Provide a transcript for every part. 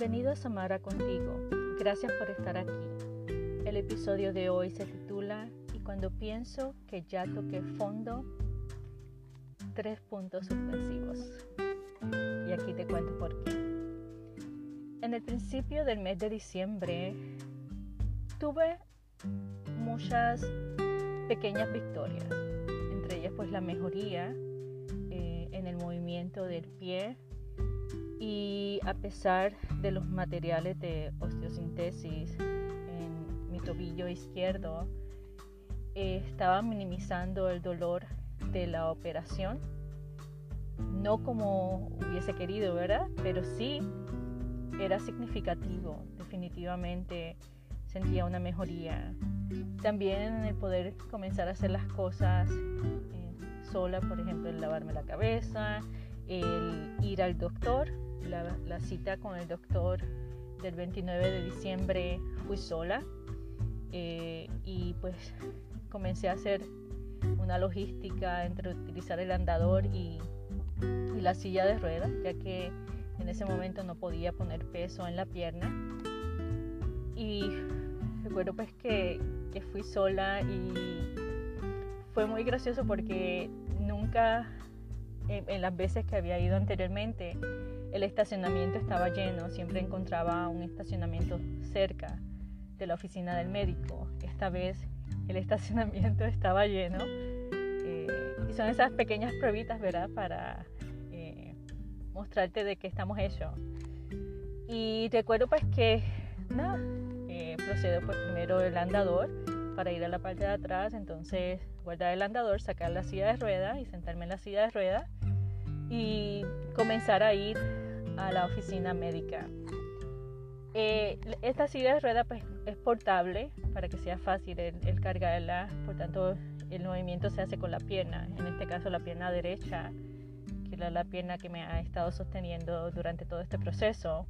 Bienvenido a Samara contigo. Gracias por estar aquí. El episodio de hoy se titula Y cuando pienso que ya toqué fondo, tres puntos suspensivos. Y aquí te cuento por qué. En el principio del mes de diciembre tuve muchas pequeñas victorias, entre ellas pues la mejoría eh, en el movimiento del pie y a pesar de los materiales de osteosintesis en mi tobillo izquierdo, eh, estaba minimizando el dolor de la operación. No como hubiese querido, ¿verdad? Pero sí era significativo. Definitivamente sentía una mejoría. También el poder comenzar a hacer las cosas eh, sola, por ejemplo, el lavarme la cabeza, el ir al doctor la, cita con el doctor del 29 de diciembre fui sola eh, y pues comencé a hacer una logística entre utilizar el andador y, la silla de ruedas, ya que en ese momento no podía poner peso en la pierna. Y recuerdo pues que, que fui sola y fue muy gracioso porque nunca en, las veces que había ido anteriormente el estacionamiento estaba lleno, siempre encontraba un estacionamiento cerca de la oficina del médico. Esta vez el estacionamiento estaba lleno eh, y son esas pequeñas pruebitas, ¿verdad? Para eh, mostrarte de qué estamos hechos. Y recuerdo pues que, nada, eh, procedo pues primero el andador para ir a la parte de atrás, entonces guardar el andador, sacar la silla de ruedas y sentarme en la silla de ruedas y comenzar a ir a la oficina médica. Eh, esta silla de rueda pues, es portable para que sea fácil el, cargarla, por tanto el movimiento se hace con la pierna, en este caso la pierna derecha, que es la pierna que me ha estado sosteniendo durante todo este proceso.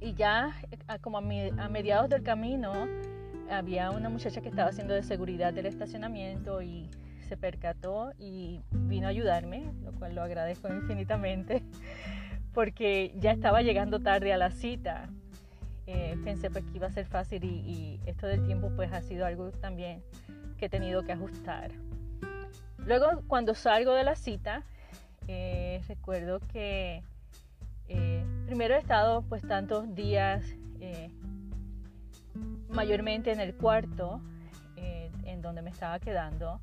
Y ya como a, a mediados del camino había una muchacha que estaba haciendo de seguridad del estacionamiento y se percató y vino a ayudarme, lo cual lo agradezco infinitamente, porque ya estaba llegando tarde a la cita. Eh, pensé pues que iba a ser fácil y, esto del tiempo pues ha sido algo también que he tenido que ajustar. Luego cuando salgo de la cita, eh, recuerdo que eh, primero he estado pues tantos días mayormente en el cuarto en donde me estaba quedando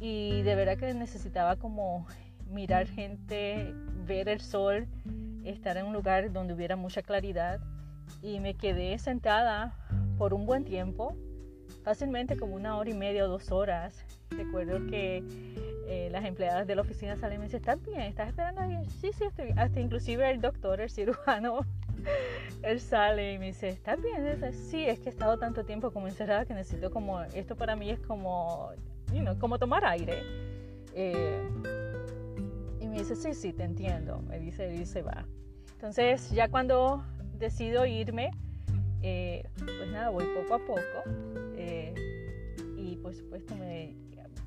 y de verdad que necesitaba como mirar gente, ver el sol, estar en un lugar donde hubiera mucha claridad y me quedé sentada por un buen tiempo, fácilmente como una hora y media o dos horas. Recuerdo que eh, las empleadas de la oficina salen y me dicen, ¿estás bien? ¿Estás esperando bien? Sí, sí, estoy bien. Hasta inclusive el doctor, el cirujano, él sale y me dice, ¿estás bien? sí, es que he estado tanto tiempo como encerrada que necesito como, esto para mí es como como tomar aire. Eh, me dice, sí, sí, te entiendo. Me dice, y se va. Entonces, ya cuando decido irme, eh, pues nada, voy poco a poco. Eh, y por supuesto me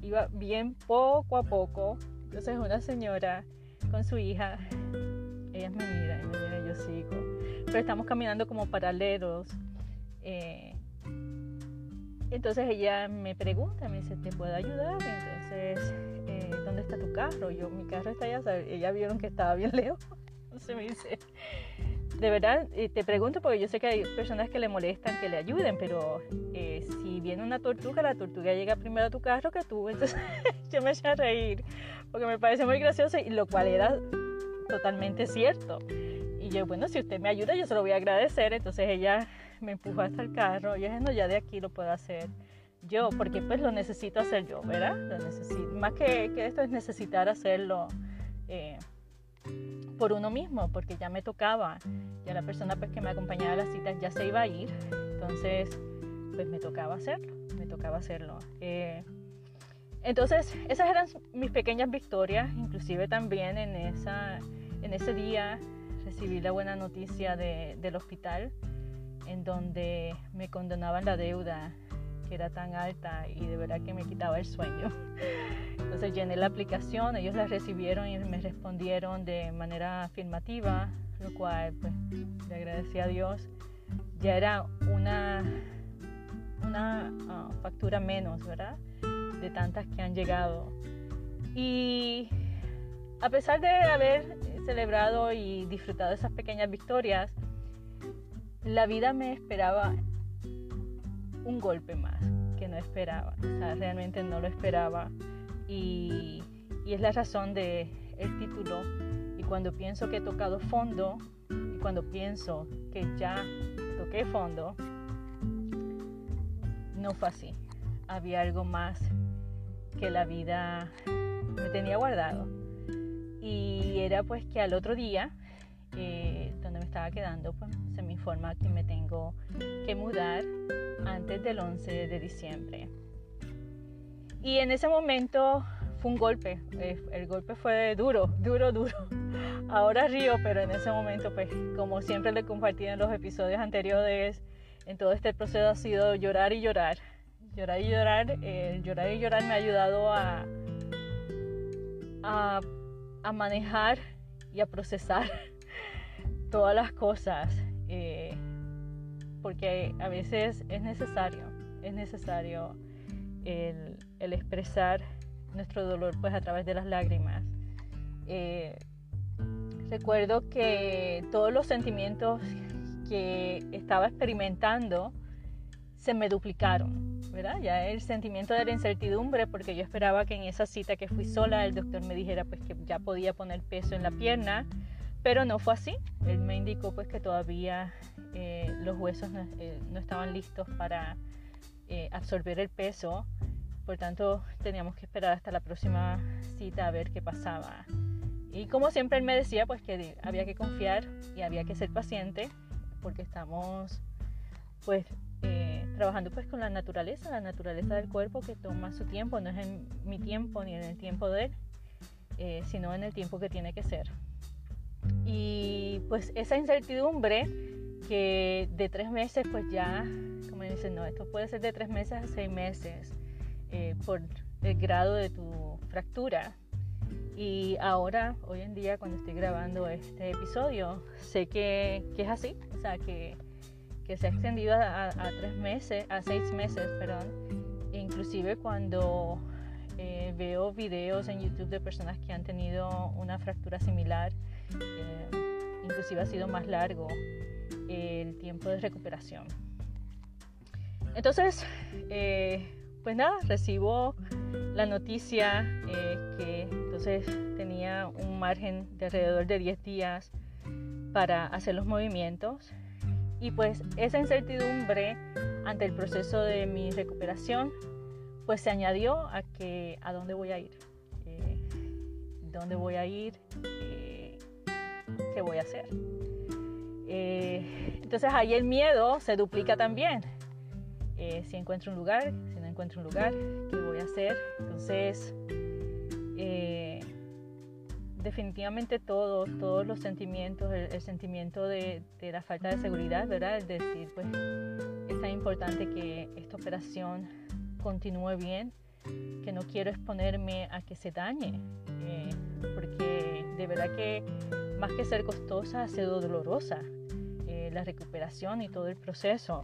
iba bien poco a poco. Entonces una señora con su hija, ella me mira y me mira, yo sigo. Pero estamos caminando como paralelos. Entonces ella me pregunta, me dice, ¿te puedo ayudar? Entonces, eh, ¿dónde está tu carro? Yo, mi carro está allá, ella vieron que estaba bien lejos. Entonces me dice, de verdad, eh, te pregunto porque yo sé que hay personas que le molestan que le ayuden, pero eh, si viene una tortuga, la tortuga llega primero a tu carro que tú. Entonces yo me eché a reír porque me parece muy gracioso y lo cual era totalmente cierto. Y yo, bueno, si usted me ayuda, yo se lo voy a agradecer. Entonces ella me empujó hasta el carro. Yo dije, no, ya de aquí lo puedo hacer yo, porque pues lo necesito hacer yo, ¿verdad? Lo necesito. Más que, que esto es necesitar hacerlo eh, por uno mismo, porque ya me tocaba. Ya la persona pues que me acompañaba a las citas ya se iba a ir. Entonces, pues me tocaba hacerlo, me tocaba hacerlo. Eh, entonces, esas eran mis pequeñas victorias, inclusive también en, esa, en ese día recibí la buena noticia de, del hospital en donde me condonaban la deuda que era tan alta y de verdad que me quitaba el sueño. Entonces llené la aplicación, ellos la recibieron y me respondieron de manera afirmativa, lo cual pues le agradecí a Dios. Ya era una, una ah, factura menos, ¿verdad? De tantas que han llegado. Y a pesar de haber celebrado y disfrutado esas pequeñas victorias, la vida me esperaba un golpe más que no esperaba. O sea, realmente no lo esperaba. Y, y es la razón del el título. Y cuando pienso que he tocado fondo, y cuando pienso que ya toqué fondo, no fue así. Había algo más que la vida me tenía guardado. Y era pues que al otro día, eh, donde me estaba quedando, pues informa que me tengo que mudar antes del 11 de diciembre. Y en ese momento fue un golpe, eh, el golpe fue duro, duro, duro. Ahora río, pero en ese momento, pues como siempre le compartí en los episodios anteriores, en todo este proceso ha sido llorar y llorar. Llorar y llorar, el llorar y llorar me ha ayudado a, a, a manejar y a procesar todas las cosas. Eh, porque a veces es necesario, es necesario el, expresar nuestro dolor pues a través de las lágrimas. Eh, recuerdo que todos los sentimientos que estaba experimentando se me duplicaron, ¿verdad? Ya el sentimiento de la incertidumbre, porque yo esperaba que en esa cita que fui sola el doctor me dijera pues que ya podía poner peso en la pierna, pero no fue así. Él me indicó pues que todavía eh, los huesos eh, no, estaban listos para eh, absorber el peso, por tanto teníamos que esperar hasta la próxima cita a ver qué pasaba. Y como siempre él me decía pues que había que confiar y había que ser paciente porque estamos pues trabajando pues con la naturaleza, la naturaleza del cuerpo que toma su tiempo, no es en mi tiempo ni en el tiempo de él, sino en el tiempo que tiene que ser. Pues esa incertidumbre que de tres meses pues ya, como dicen, no, esto puede ser de tres meses a seis meses eh, por el grado de tu fractura. Y ahora, hoy en día, cuando estoy grabando este episodio, sé que, que es así, o sea, que, que se ha extendido a, a, tres meses, a seis meses, perdón. E inclusive cuando eh, veo videos en YouTube de personas que han tenido una fractura similar, eh, inclusive ha sido más largo el tiempo de recuperación. Entonces, eh, pues nada, recibo la noticia eh, que entonces tenía un margen de alrededor de 10 días para hacer los movimientos y pues esa incertidumbre ante el proceso de mi recuperación pues se añadió a que a dónde voy a ir, dónde voy a ir, qué voy a hacer. Eh, entonces ahí el miedo se duplica también. Eh, si encuentro un lugar, si no encuentro un lugar, ¿qué voy a hacer? Entonces, eh, definitivamente todos, todos los sentimientos, el, sentimiento de, de, la falta de seguridad, ¿verdad? Es decir, pues es tan importante que esta operación continúe bien, que no quiero exponerme a que se dañe, porque de verdad que más que ser costosa, ha sido dolorosa eh, la recuperación y todo el proceso.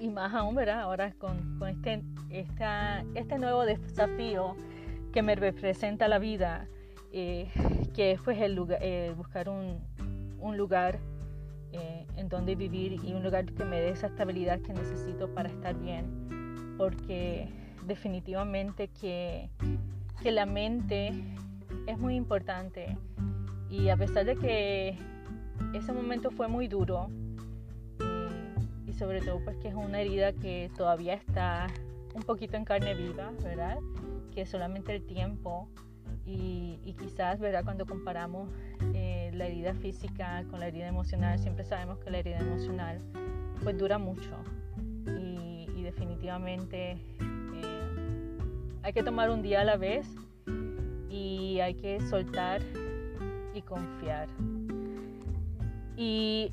Y más aún, ¿verdad? Ahora con, con este, esta, este nuevo desafío que me representa la vida, eh, que es pues el lugar, eh, buscar un, un lugar en donde vivir y un lugar que me dé esa estabilidad que necesito para estar bien. Porque definitivamente que, que la mente es muy importante y a pesar de que ese momento fue muy duro, y sobre todo pues que es una herida que todavía está un poquito en carne viva, ¿verdad? Que solamente el tiempo y, quizás, ¿verdad? Cuando comparamos eh, la herida física con la herida emocional, siempre sabemos que la herida emocional pues dura mucho y, definitivamente eh, hay que tomar un día a la vez y hay que soltar y confiar. Y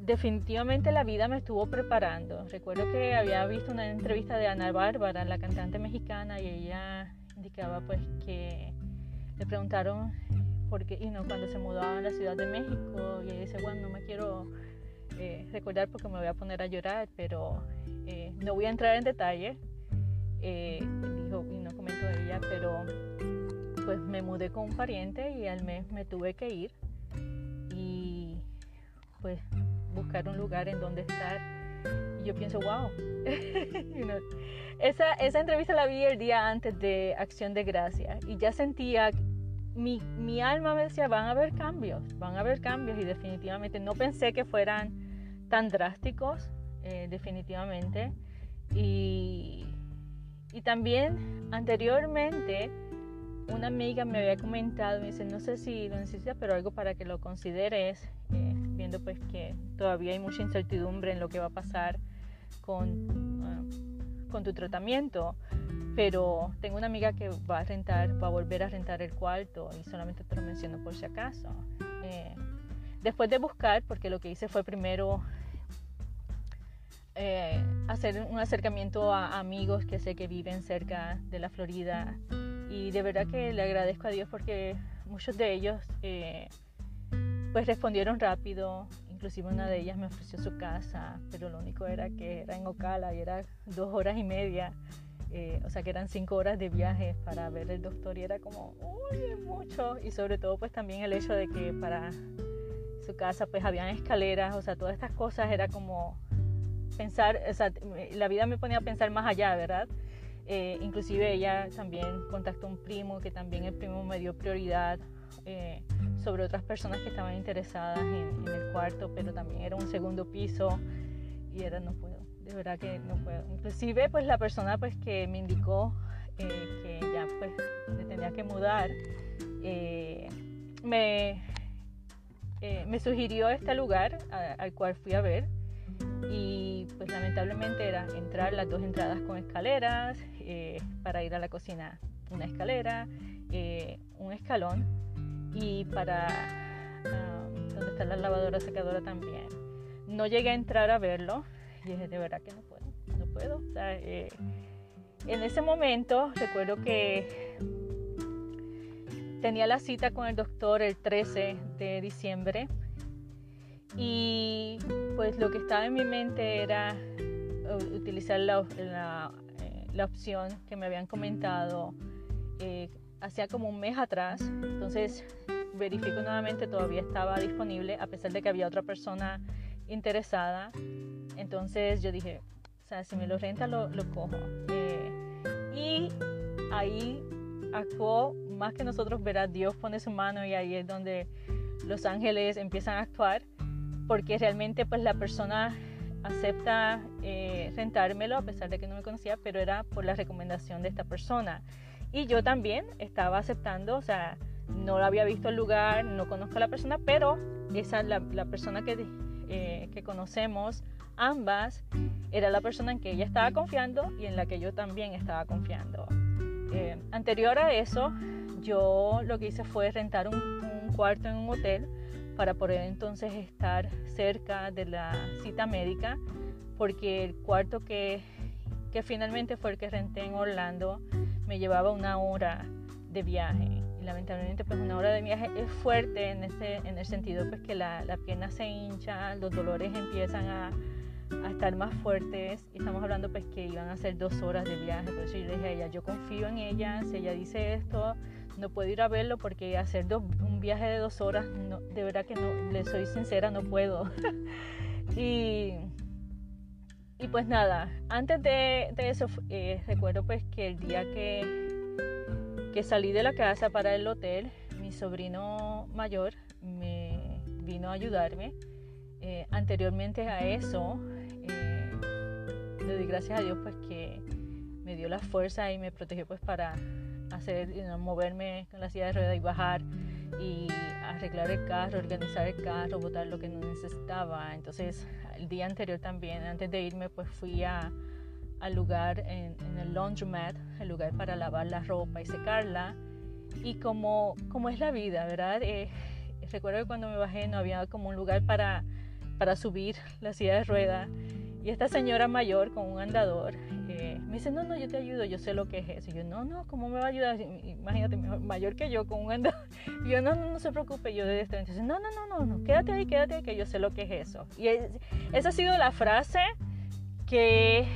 definitivamente la vida me estuvo preparando. Recuerdo que había visto una entrevista de Ana Bárbara, la cantante mexicana, y ella indicaba pues que le preguntaron porque y no, cuando se mudó a la Ciudad de México y ella dice, bueno, no me quiero eh, recordar porque me voy a poner a llorar, pero eh, no voy a entrar en detalle, eh, dijo y no comentó ella, pero pues me mudé con un pariente y al mes me tuve que ir y pues buscar un lugar en donde estar. Y yo pienso, wow, esa, esa entrevista la vi el día antes de Acción de Gracia y ya sentía mi, mi, alma me decía, van a haber cambios, van a haber cambios y definitivamente no pensé que fueran tan drásticos, eh, definitivamente. Y, y, también anteriormente una amiga me había comentado, me dice, no sé si lo necesitas, pero algo para que lo consideres, eh, viendo pues que todavía hay mucha incertidumbre en lo que va a pasar con, ah, con tu tratamiento pero tengo una amiga que va a rentar, va a volver a rentar el cuarto y solamente te lo menciono por si acaso. Eh, después de buscar, porque lo que hice fue primero eh, hacer un acercamiento a amigos que sé que viven cerca de la Florida y de verdad que le agradezco a Dios porque muchos de ellos eh, pues respondieron rápido, inclusive una de ellas me ofreció su casa, pero lo único era que era en Ocala y era dos horas y media eh, o sea que eran cinco horas de viaje para ver el doctor y era como, uy, mucho. Y sobre todo pues también el hecho de que para su casa pues habían escaleras, o sea, todas estas cosas era como pensar, o sea, la vida me ponía a pensar más allá, ¿verdad? Eh, inclusive ella también contactó a un primo, que también el primo me dio prioridad eh, sobre otras personas que estaban interesadas en, el cuarto, pero también era un segundo piso y era no puedo de verdad que no puedo. Inclusive pues la persona pues que me indicó eh, que ya pues me tenía que mudar, me, me sugirió este lugar al cual fui a ver y pues lamentablemente era entrar las dos entradas con escaleras, para ir a la cocina una escalera, un escalón y para ah, donde está la lavadora secadora también. No llegué a entrar a verlo, y dije, de verdad que no puedo, no puedo. Eh, en ese momento recuerdo que tenía la cita con el doctor el 13 de diciembre y pues lo que estaba en mi mente era utilizar la, la, eh, la opción que me habían comentado eh, hacía como un mes atrás. Entonces verifico nuevamente, todavía estaba disponible a pesar de que había otra persona interesada. Entonces yo dije, o sea, si me lo renta, lo, lo cojo. Eh, y ahí actuó más que nosotros, verá, Dios pone su mano y ahí es donde los ángeles empiezan a actuar, porque realmente pues la persona acepta eh, rentármelo a pesar de que no me conocía, pero era por la recomendación de esta persona. Y yo también estaba aceptando, o sea, no lo había visto el lugar, no conozco a la persona, pero esa la, la persona que eh, que conocemos, ambas, era la persona en que ella estaba confiando y en la que yo también estaba confiando. Eh, anterior a eso, yo lo que hice fue rentar un, cuarto en un hotel para poder entonces estar cerca de la cita médica, porque el cuarto que, que finalmente fue el que renté en Orlando me llevaba una hora de viaje. Lamentablemente pues una hora de viaje es fuerte en, ese, en el sentido pues que la, la pierna se hincha, los dolores empiezan a, a, estar más fuertes. Y estamos hablando pues que iban a ser dos horas de viaje, por eso yo le dije a ella, yo confío en ella, si ella dice esto, no puedo ir a verlo porque hacer un viaje de dos horas, de verdad que no, le soy sincera, no puedo. y, y pues nada, antes de, eso eh, recuerdo pues que el día que que salí de la casa para el hotel, mi sobrino mayor me vino a ayudarme. Eh, anteriormente a eso, eh, le di gracias a Dios pues que me dio la fuerza y me protegió pues para hacer, moverme con la silla de ruedas y bajar y arreglar el carro, organizar el carro, botar lo que no necesitaba. Entonces, el día anterior también, antes de irme, pues fui a, al lugar en, el laundromat, el lugar para lavar la ropa y secarla. Y como, como es la vida, ¿verdad? Eh, recuerdo que cuando me bajé no había como un lugar para, para subir la silla de rueda. Y esta señora mayor con un andador eh, me dice, no, no, yo te ayudo, yo sé lo que es eso. Y yo, no, no, ¿cómo me va a ayudar? Imagínate, mayor que yo con un andador. Y yo, no, no, no se preocupe, yo de. Entonces, no, no, no, no, no, quédate ahí, quédate ahí, que yo sé lo que es eso. Y esa ha sido la frase que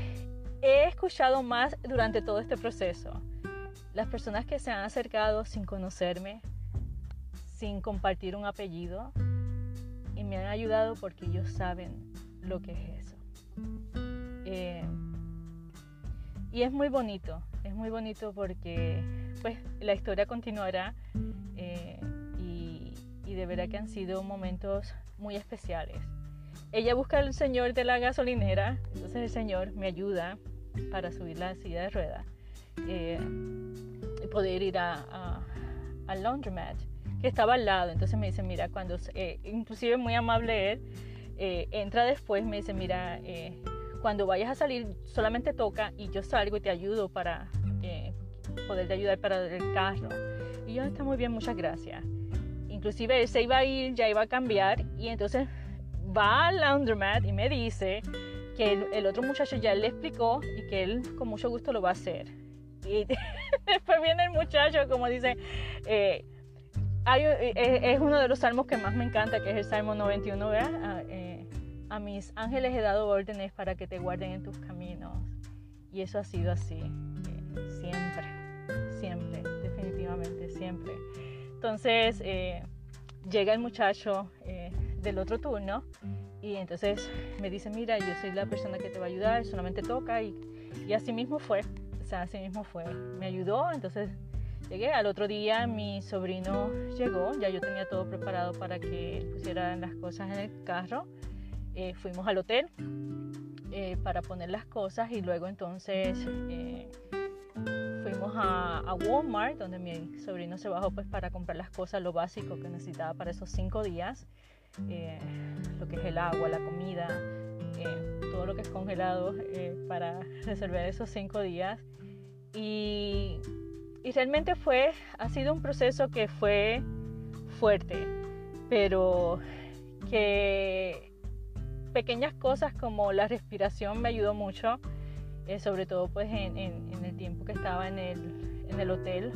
he escuchado más durante todo este proceso. Las personas que se han acercado sin conocerme, sin compartir un apellido, y me han ayudado porque ellos saben lo que es eso. Eh, y es muy bonito, es muy bonito porque pues la historia continuará eh, y, y de verdad que han sido momentos muy especiales. Ella busca al señor de la gasolinera, entonces el señor me ayuda para subir la silla de ruedas eh, y poder ir a, al laundromat que estaba al lado. Entonces me dice, mira, cuando, eh, inclusive muy amable él, eh, entra después, me dice, mira, cuando vayas a salir, solamente toca y yo salgo y te ayudo para poderte ayudar para el carro. Y yo, está muy bien, muchas gracias. Inclusive él se iba a ir, ya iba a cambiar y entonces va al laundromat y me dice que el, otro muchacho ya le explicó y que él con mucho gusto lo va a hacer. Y después viene el muchacho, como dice, eh, eh, es uno de los salmos que más me encanta, que es el Salmo 91, ¿verdad? A, eh, a mis ángeles he dado órdenes para que te guarden en tus caminos. Y eso ha sido así, siempre, siempre, definitivamente, siempre. Entonces, llega el muchacho del otro turno y entonces me dice, mira, yo soy la persona que te va a ayudar, solamente toca y, y así mismo fue, o sea, así mismo fue. Me ayudó, entonces llegué. Al otro día mi sobrino llegó, ya yo tenía todo preparado para que pusieran las cosas en el carro. Eh, fuimos al hotel eh, para poner las cosas y luego entonces eh, fuimos a, a, Walmart donde mi sobrino se bajó pues para comprar las cosas, lo básico que necesitaba para esos cinco días. Eh, lo que es el agua, la comida, eh, todo lo que es congelado eh, para resolver esos cinco días. Y, y, realmente fue, ha sido un proceso que fue fuerte, pero que pequeñas cosas como la respiración me ayudó mucho, sobre todo pues en, en, el tiempo que estaba en el, en el hotel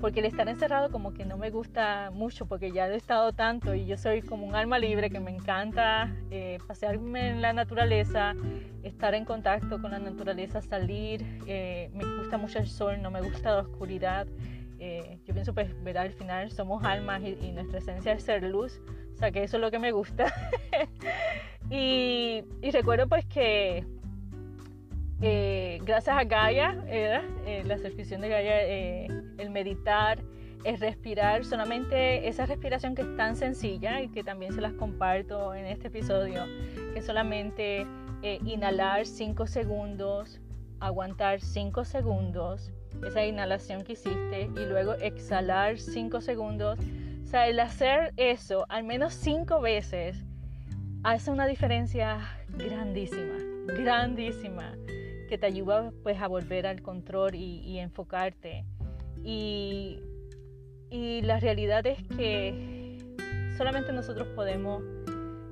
porque el estar encerrado como que no me gusta mucho porque ya he estado tanto y yo soy como un alma libre que me encanta eh, pasearme en la naturaleza, estar en contacto con la naturaleza, salir, eh, me gusta mucho el sol, no me gusta la oscuridad. Eh, yo pienso pues, ver al final somos almas y, y, nuestra esencia es ser luz, o sea que eso es lo que me gusta. y, y recuerdo pues que eh, gracias a Gaia, eh, la suscripción de Gaia, eh, el meditar, el respirar, solamente esa respiración que es tan sencilla y que también se las comparto en este episodio, que solamente inhalar 5 segundos, aguantar 5 segundos, esa inhalación que hiciste, y luego exhalar 5 segundos. O sea, el hacer eso al menos 5 veces hace una diferencia grandísima, grandísima que te ayuda pues a volver al control y, enfocarte. Y, y, la realidad es que solamente nosotros podemos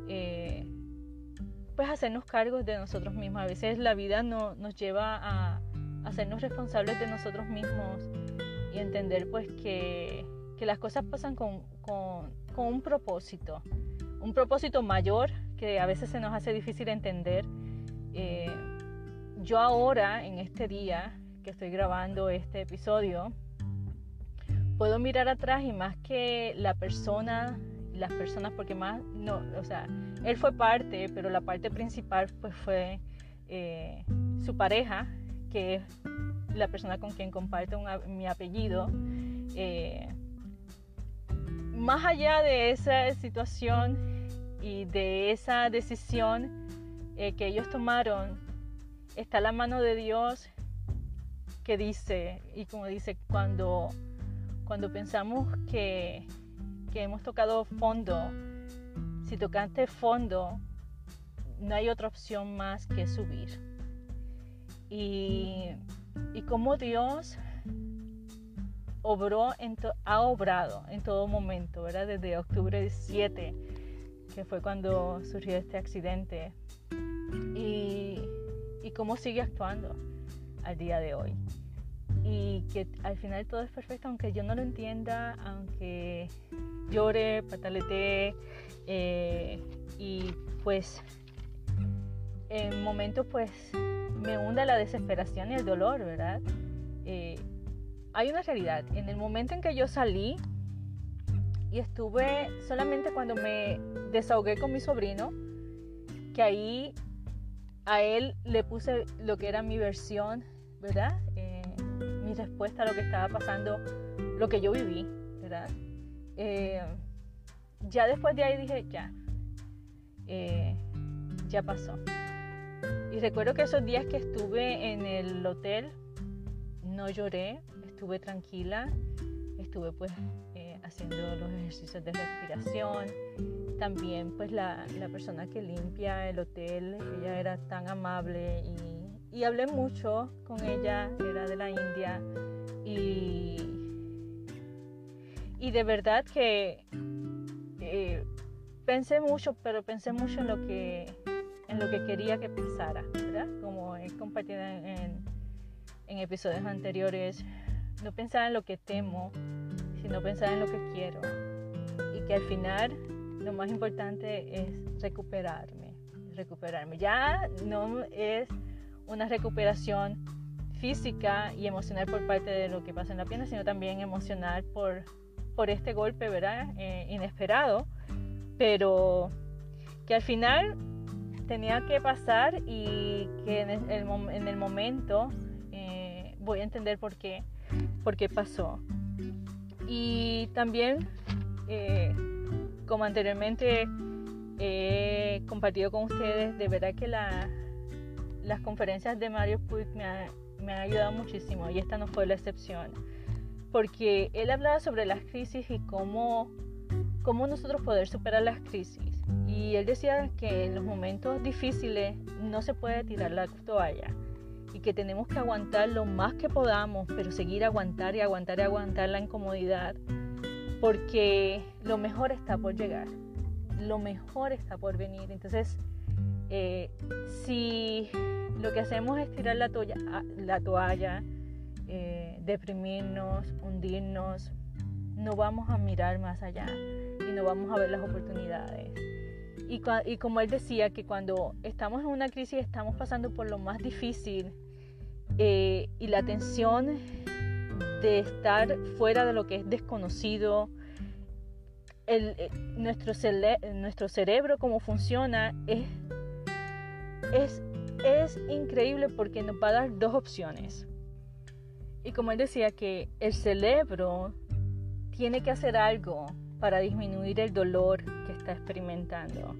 eh, pues hacernos cargos de nosotros mismos. A veces la vida no, nos lleva a, hacernos responsables de nosotros mismos y entender pues que, que las cosas pasan con, con, con, un propósito, un propósito mayor que a veces se nos hace difícil entender. Eh, yo ahora, en este día que estoy grabando este episodio, puedo mirar atrás y más que la persona, las personas, porque más, no, o sea, él fue parte, pero la parte principal pues fue eh, su pareja, que es la persona con quien comparto mi apellido. Eh, más allá de esa situación y de esa decisión eh, que ellos tomaron está la mano de Dios que dice, y como dice, cuando, cuando pensamos que, que hemos tocado fondo, si tocaste fondo, no hay otra opción más que subir. Y, y como Dios obró en ha obrado en todo momento, ¿verdad? Desde octubre 7, que fue cuando surgió este accidente. Y y cómo sigue actuando al día de hoy. Y que al final todo es perfecto, aunque yo no lo entienda, aunque llore, patalete eh, y pues en momentos pues me hunda la desesperación y el dolor, ¿verdad? Eh, hay una realidad. En el momento en que yo salí y estuve solamente cuando me desahogué con mi sobrino, que ahí a él le puse lo que era mi versión, ¿verdad? Eh, mi respuesta a lo que estaba pasando, lo que yo viví, ¿verdad? Eh, ya después de ahí dije, ya, ya pasó. Y recuerdo que esos días que estuve en el hotel, no lloré, estuve tranquila, estuve pues eh, haciendo los ejercicios de respiración. También pues la, la, persona que limpia el hotel, ella era tan amable y, y, hablé mucho con ella, era de la India y, y de verdad que eh, pensé mucho, pero pensé mucho en lo que en lo que quería que ¿verdad? Como he compartido en, en, episodios anteriores, no pensar en lo que temo, sino pensar en lo que quiero. Y que al final lo más importante es recuperarme, recuperarme. Ya no es una recuperación física y emocional por parte de lo que pasa en la pierna, sino también emocional por, por este golpe, ¿verdad? Eh, inesperado, pero que al final tenía que pasar y que en el, en el momento eh, voy a entender por qué, por qué pasó. Y también, eh, como anteriormente he compartido con ustedes, de verdad que la, las conferencias de Mario Puig me, me han ayudado muchísimo y esta no fue la excepción. Porque él hablaba sobre las crisis y cómo, cómo nosotros poder superar las crisis. Y él decía que en los momentos difíciles no se puede tirar la toalla y que tenemos que aguantar lo más que podamos, pero seguir aguantar y aguantar y aguantar la incomodidad, porque lo mejor está por llegar, lo mejor está por venir. Entonces, eh, si lo que hacemos es tirar la toalla, la toalla eh, deprimirnos, hundirnos, no vamos a mirar más allá y no vamos a ver las oportunidades. Y, como él decía, que cuando estamos en una crisis estamos pasando por lo más difícil eh, y la tensión de estar fuera de lo que es desconocido, el, eh, nuestro, nuestro cerebro, cómo funciona, es, es, es increíble porque nos va a dar dos opciones. Y como él decía, que el cerebro tiene que hacer algo para disminuir el dolor que está experimentando.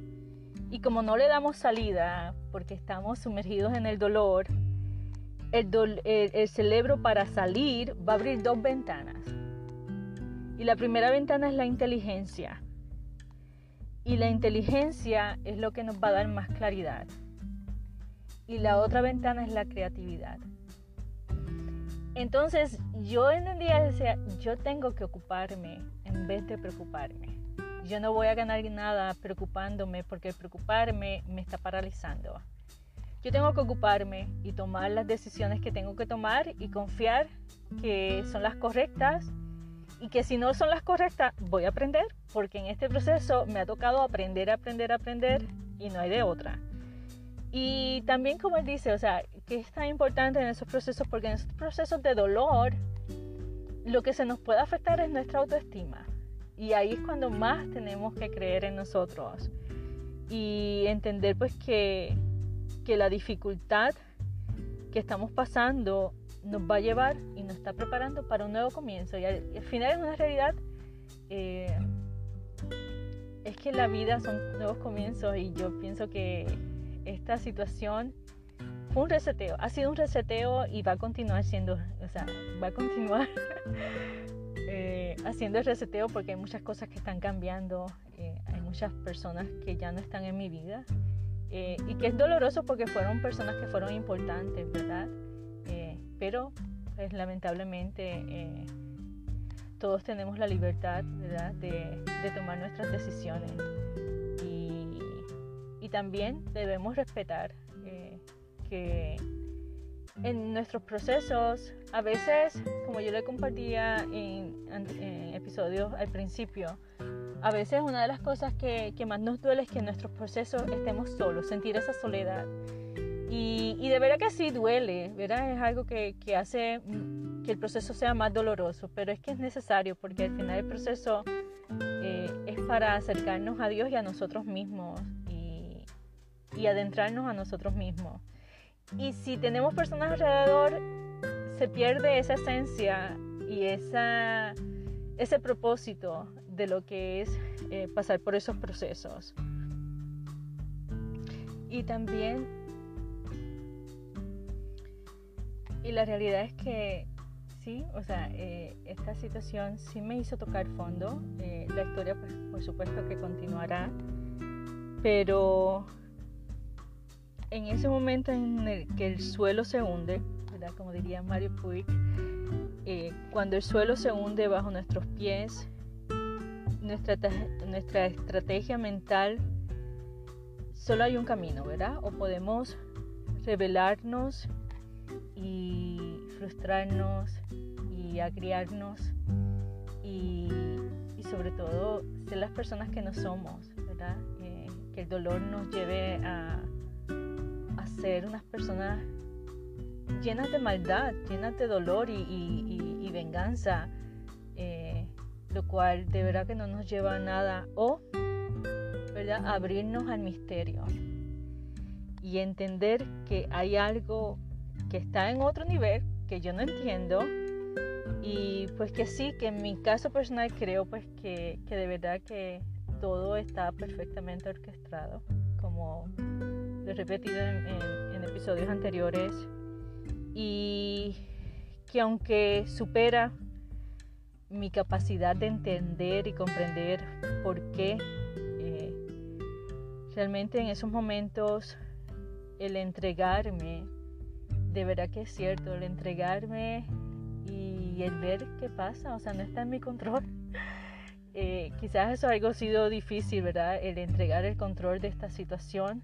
Y como no le damos salida porque estamos sumergidos en el dolor, el, cerebro para salir va a abrir dos ventanas. Y la primera ventana es la inteligencia. Y la inteligencia es lo que nos va a dar más claridad. Y la otra ventana es la creatividad. Entonces yo en el día decía, yo tengo que ocuparme en vez de preocuparme. Yo no voy a ganar nada preocupándome porque preocuparme me está paralizando. Yo tengo que ocuparme y tomar las decisiones que tengo que tomar y confiar que son las correctas y que si no son las correctas voy a aprender porque en este proceso me ha tocado aprender, aprender, aprender y no hay de otra. Y también como él dice, o sea, que es tan importante en esos procesos porque en esos procesos de dolor lo que se nos puede afectar es nuestra autoestima. Y ahí es cuando más tenemos que creer en nosotros y entender pues que, que la dificultad que estamos pasando nos va a llevar y nos está preparando para un nuevo comienzo. Y al, final es una realidad, eh, es que la vida son nuevos comienzos y yo pienso que esta situación fue un reseteo, ha sido un reseteo y va a continuar siendo, o sea, va a continuar eh, haciendo el reseteo porque hay muchas cosas que están cambiando, eh, hay muchas personas que ya no están en mi vida eh, y que es doloroso porque fueron personas que fueron importantes, ¿verdad? pero pues, lamentablemente todos tenemos la libertad, ¿verdad? De, de tomar nuestras decisiones también debemos respetar que en nuestros procesos, a veces, como yo le compartía en, episodios al principio, a veces una de las cosas que, más nos duele es que en nuestros procesos estemos solos, sentir esa soledad. Y, de verdad que sí duele, ¿verdad? Es algo que, hace que el proceso sea más doloroso, pero es que es necesario porque al final el proceso eh, es para acercarnos a Dios y a nosotros mismos y adentrarnos a nosotros mismos. Y si tenemos personas alrededor, se pierde esa esencia y esa, ese propósito de lo que es eh, pasar por esos procesos. Y también, y la realidad es que sí, o sea, eh, esta situación sí me hizo tocar fondo. Eh, la historia, pues, por supuesto que continuará, pero en ese momento en el que el suelo se hunde, ¿verdad? como diría Mario Puig, eh, cuando el suelo se hunde bajo nuestros pies, nuestra, nuestra estrategia mental, solo hay un camino, ¿verdad? O podemos rebelarnos y frustrarnos y agriarnos y, y, sobre todo ser las personas que no somos, ¿verdad? Eh, que el dolor nos lleve a ser unas personas llenas de maldad, llenas de dolor y, venganza, eh, lo cual de verdad que no nos lleva a nada, o ¿verdad? abrirnos al misterio y entender que hay algo que está en otro nivel que yo no entiendo y pues que sí, que en mi caso personal creo pues que, que de verdad que todo está perfectamente orquestado como repetido en, episodios anteriores, y que aunque supera mi capacidad de entender y comprender por qué eh, realmente en esos momentos el entregarme, de verdad que es cierto, el entregarme y el ver qué pasa, o sea, no está en mi control. Eh, quizás eso algo ha sido difícil, ¿verdad? El entregar el control de esta situación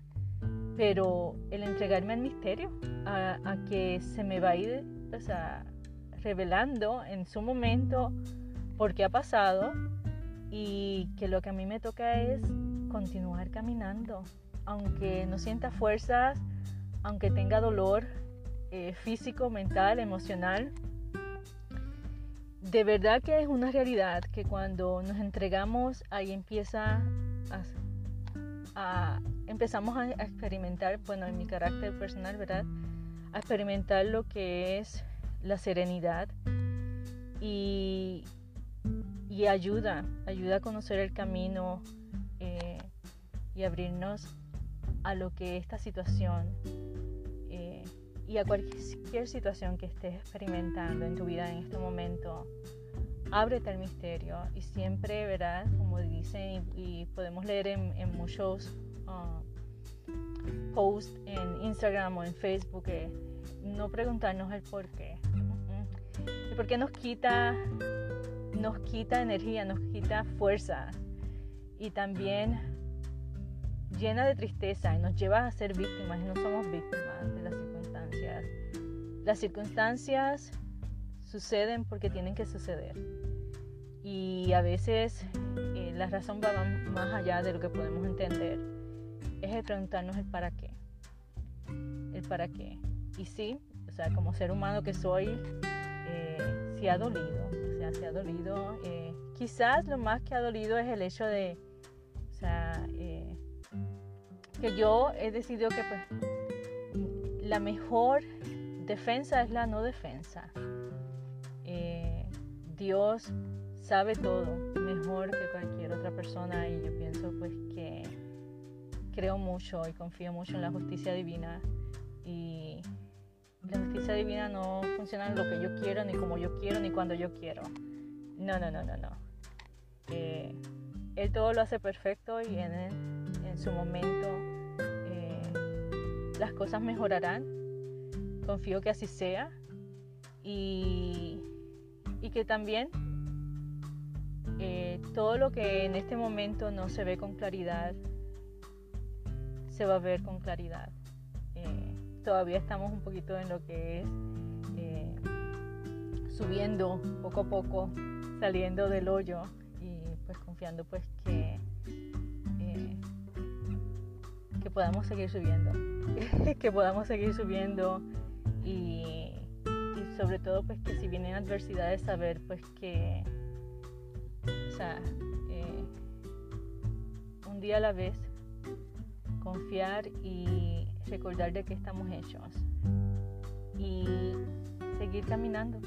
pero el entregarme al misterio, a, que se me va a ir o sea, revelando en su momento por qué ha pasado y que lo que a mí me toca es continuar caminando, aunque no sienta fuerzas, aunque tenga dolor eh, físico, mental, emocional. De verdad que es una realidad que cuando nos entregamos ahí empieza a, empezamos a, experimentar, bueno, en mi carácter personal, ¿verdad? A experimentar lo que es la serenidad y, y ayuda, ayuda a conocer el camino eh, y abrirnos a lo que esta situación eh, y a cualquier situación que estés experimentando en tu vida en este momento, ábrete al misterio y siempre verás, como dicen y, podemos leer en muchos post en Instagram o en Facebook, no preguntarnos el por qué. El por qué nos quita, nos quita energía, nos quita fuerza y también llena de tristeza y nos lleva a ser víctimas y no somos víctimas de las circunstancias. Las circunstancias suceden porque tienen que suceder y a veces eh, la razón va más allá de lo que podemos entender es el preguntarnos el para qué. El para qué. Y sí, o sea, como ser humano que soy, eh, ha dolido. Se ha dolido. Eh, quizás lo más que ha dolido es el hecho de, o sea, eh, que yo he decidido que pues, la mejor defensa es la no defensa. Dios sabe todo mejor que cualquier otra persona y yo pienso pues que creo mucho y confío mucho en la justicia divina y la justicia divina no funciona en lo que yo quiero, ni como yo quiero, ni cuando yo quiero. No, no, no, no, no. Eh, él todo lo hace perfecto y en, en su momento eh, las cosas mejorarán. Confío que así sea y, y que también eh, todo lo que en este momento no se ve con claridad se va a ver con claridad. Eh, todavía estamos un poquito en lo que es eh, subiendo poco a poco, saliendo del hoyo y pues confiando pues que, que podamos seguir subiendo, que podamos seguir subiendo y, sobre todo pues que si vienen adversidades saber pues que, o sea, eh, un día a la vez confiar y recordar de qué estamos hechos y seguir caminando.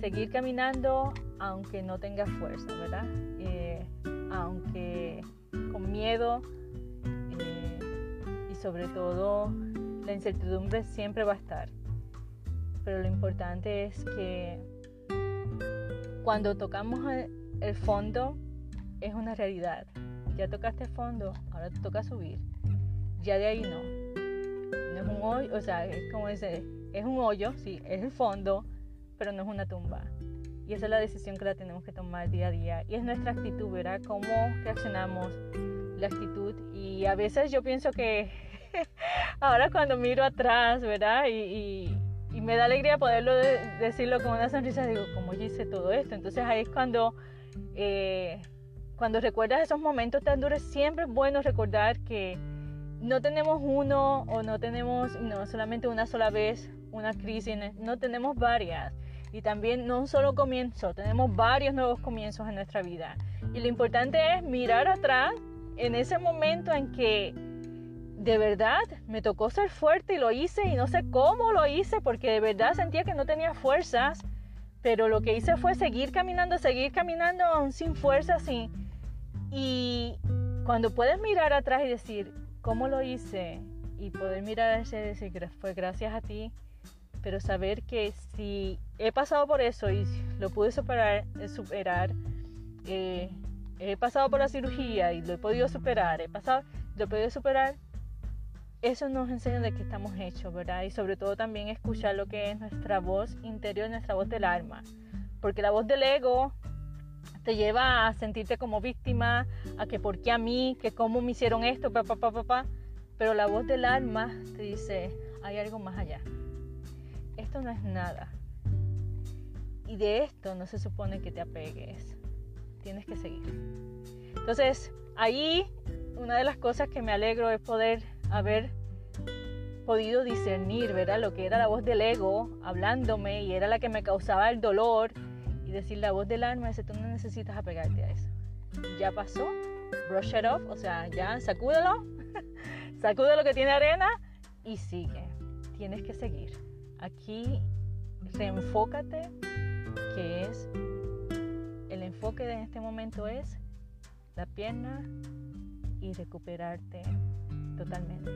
Seguir caminando aunque no tenga fuerza, ¿verdad? Eh, aunque con miedo eh, y sobre todo la incertidumbre siempre va a estar. Pero lo importante es que cuando tocamos el fondo es una realidad. Ya tocaste el fondo, ahora te toca subir ya de ahí no. No es un hoyo, o sea, es como dice, es un hoyo, sí, es el fondo, pero no es una tumba. Y esa es la decisión que la tenemos que tomar día a día. Y es nuestra actitud, ¿verdad? Cómo reaccionamos, la actitud. Y a veces yo pienso que ahora cuando miro atrás, ¿verdad? Y, y, me da alegría poderlo decirlo con una sonrisa, digo, ¿cómo yo hice todo esto? Entonces ahí es cuando, eh, cuando recuerdas esos momentos tan duros, siempre es bueno recordar que no tenemos uno o no tenemos no solamente una sola vez una crisis, no tenemos varias. Y también no un solo comienzo, tenemos varios nuevos comienzos en nuestra vida. Y lo importante es mirar atrás en ese momento en que de verdad me tocó ser fuerte y lo hice y no sé cómo lo hice porque de verdad sentía que no tenía fuerzas, pero lo que hice fue seguir caminando, seguir caminando aún sin fuerzas y, cuando puedes mirar atrás y decir, cómo lo hice y poder mirar ese y decir fue gracias a ti, pero saber que si he pasado por eso y lo pude superar, eh, superar eh, he pasado por la cirugía y lo he podido superar, he pasado, lo he podido superar, eso nos enseña de qué estamos hechos, ¿verdad? Y sobre todo también escuchar lo que es nuestra voz interior, nuestra voz del alma. Porque la voz del ego te lleva a sentirte como víctima, a que por qué a mí, que cómo me hicieron esto, papá, papá, papá. Pero la voz del alma te dice, hay algo más allá. Esto no es nada. Y de esto no se supone que te apegues. Tienes que seguir. Entonces, ahí una de las cosas que me alegro es poder haber podido discernir, ¿verdad? Lo que era la voz del ego hablándome y era la que me causaba el dolor decir la voz del alma, dice, tú no necesitas apegarte a eso. Ya pasó, brush it off, o sea, ya sacúdelo, sacude lo que tiene arena y sigue. Tienes que seguir. Aquí reenfócate, que es, el enfoque de este momento es la pierna y recuperarte totalmente.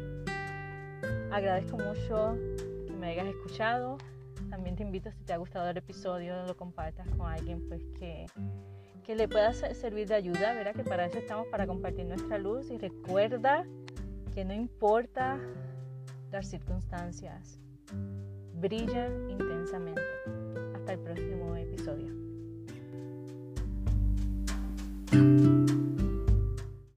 Agradezco mucho que me hayas escuchado. También te invito, si te ha gustado el episodio, lo compartas con alguien pues que, que le pueda servir de ayuda, ¿verdad? Que para eso estamos, para compartir nuestra luz. Y recuerda que no importa las circunstancias, brilla intensamente. Hasta el próximo episodio.